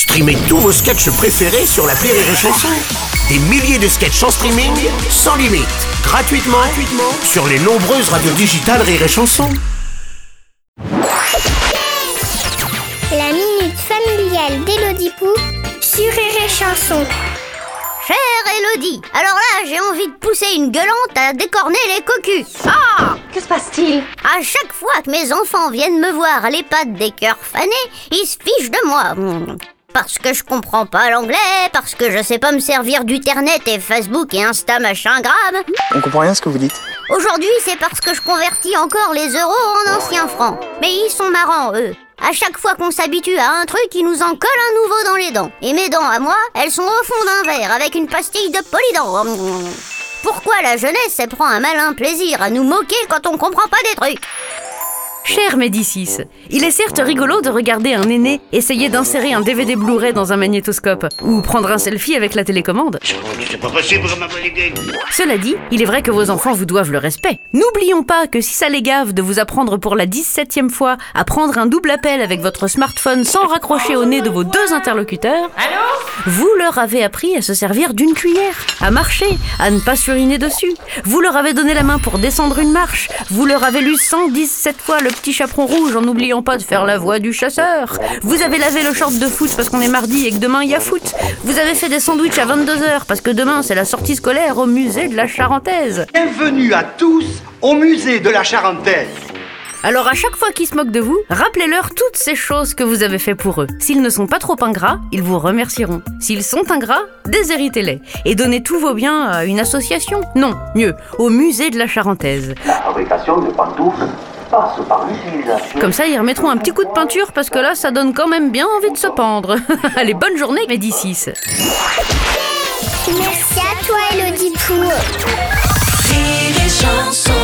Streamez tous vos sketchs préférés sur la Rire et Chanson. Des milliers de sketchs en streaming, sans limite, gratuitement, gratuitement sur les nombreuses radios digitales Rire et Chanson. La minute familiale d'Élodie Pou sur Rire et Chanson. Chère Elodie, alors là j'ai envie de pousser une gueulante à décorner les cocus. Ah Que se passe-t-il? À chaque fois que mes enfants viennent me voir à l'EHPAD des cœurs fanés, ils se fichent de moi. Parce que je comprends pas l'anglais, parce que je sais pas me servir d'Uternet et Facebook et Insta machin grave. On comprend rien ce que vous dites. Aujourd'hui, c'est parce que je convertis encore les euros en anciens francs. Mais ils sont marrants, eux. À chaque fois qu'on s'habitue à un truc, ils nous en collent un nouveau dans les dents. Et mes dents à moi, elles sont au fond d'un verre avec une pastille de polydent. Pourquoi la jeunesse, elle prend un malin plaisir à nous moquer quand on comprend pas des trucs? Cher Médicis, il est certes rigolo de regarder un aîné essayer d'insérer un DVD Blu-ray dans un magnétoscope ou prendre un selfie avec la télécommande. C'est pas possible, ma Cela dit, il est vrai que vos enfants vous doivent le respect. N'oublions pas que si ça les gave de vous apprendre pour la 17e fois à prendre un double appel avec votre smartphone sans raccrocher au nez de vos deux interlocuteurs, vous leur avez appris à se servir d'une cuillère, à marcher, à ne pas suriner dessus. Vous leur avez donné la main pour descendre une marche. Vous leur avez lu 117 fois le petit chaperon rouge en n'oubliant pas de faire la voix du chasseur. Vous avez lavé le short de foot parce qu'on est mardi et que demain il y a foot. Vous avez fait des sandwichs à 22h parce que demain c'est la sortie scolaire au musée de la Charentaise. Bienvenue à tous au musée de la Charentaise. Alors à chaque fois qu'ils se moquent de vous, rappelez-leur toutes ces choses que vous avez fait pour eux. S'ils ne sont pas trop ingrats, ils vous remercieront. S'ils sont ingrats, déshéritez-les et donnez tous vos biens à une association. Non, mieux, au musée de la Charentaise. La fabrication de pantoufles passe par l'utilisation. Comme ça, ils remettront un petit coup de peinture parce que là, ça donne quand même bien envie de se pendre. Allez, bonne journée, Médicis. Merci à toi, Pou. Chanson.